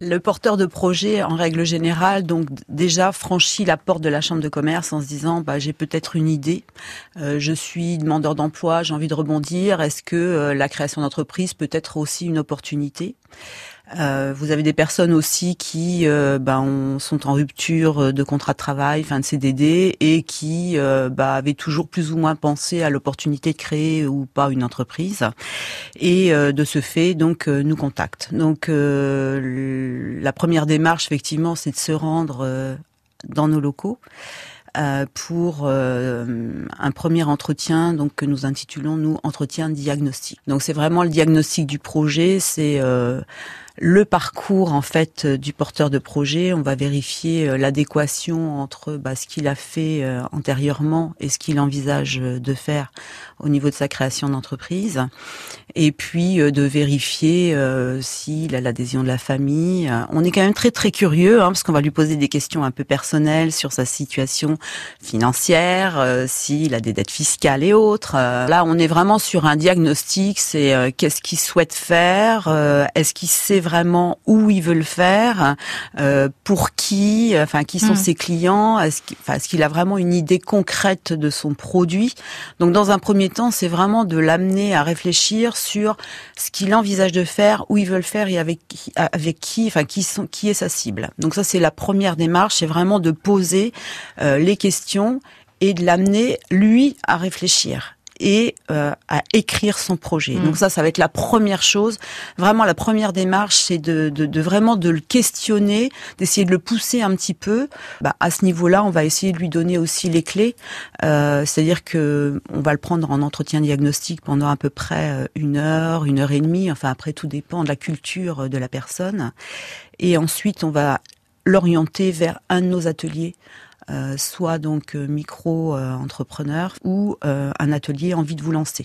Le porteur de projet, en règle générale, donc déjà franchit la porte de la chambre de commerce en se disant bah, j'ai peut-être une idée, euh, je suis demandeur d'emploi, j'ai envie de rebondir, est-ce que euh, la création d'entreprise peut être aussi une opportunité? Euh, vous avez des personnes aussi qui euh, ben, sont en rupture de contrat de travail, fin de CDD, et qui euh, bah, avaient toujours plus ou moins pensé à l'opportunité de créer ou pas une entreprise, et de ce fait donc nous contactent. Donc la première démarche effectivement, c'est de se rendre dans nos locaux. pour un premier entretien donc que nous intitulons nous entretien diagnostic. Donc c'est vraiment le diagnostic du projet, c'est le parcours en fait euh, du porteur de projet. On va vérifier euh, l'adéquation entre bah, ce qu'il a fait euh, antérieurement et ce qu'il envisage de faire au niveau de sa création d'entreprise, et puis de vérifier s'il a l'adhésion de la famille. On est quand même très très curieux hein, parce qu'on va lui poser des questions un peu personnelles sur sa situation financière, s'il a des dettes fiscales et autres. là, on est vraiment sur un diagnostic. C'est qu'est-ce qu'il souhaite faire, est-ce qu'il sait vraiment où il veut le faire, euh, pour qui, enfin qui sont hmm. ses clients, est-ce qu'il a vraiment une idée concrète de son produit? Donc dans un premier temps, c'est vraiment de l'amener à réfléchir sur ce qu'il envisage de faire, où il veut le faire et avec qui, avec qui, enfin qui sont, qui est sa cible. Donc ça c'est la première démarche, c'est vraiment de poser euh, les questions et de l'amener lui à réfléchir et euh, à écrire son projet. Mm. Donc ça, ça va être la première chose. Vraiment, la première démarche, c'est de, de, de, vraiment de le questionner, d'essayer de le pousser un petit peu. Bah, à ce niveau-là, on va essayer de lui donner aussi les clés. Euh, C'est-à-dire que on va le prendre en entretien diagnostique pendant à peu près euh, une heure, une heure et demie. Enfin, après, tout dépend de la culture de la personne. Et ensuite, on va l'orienter vers un de nos ateliers euh, soit donc euh, micro-entrepreneur ou euh, un atelier envie de vous lancer.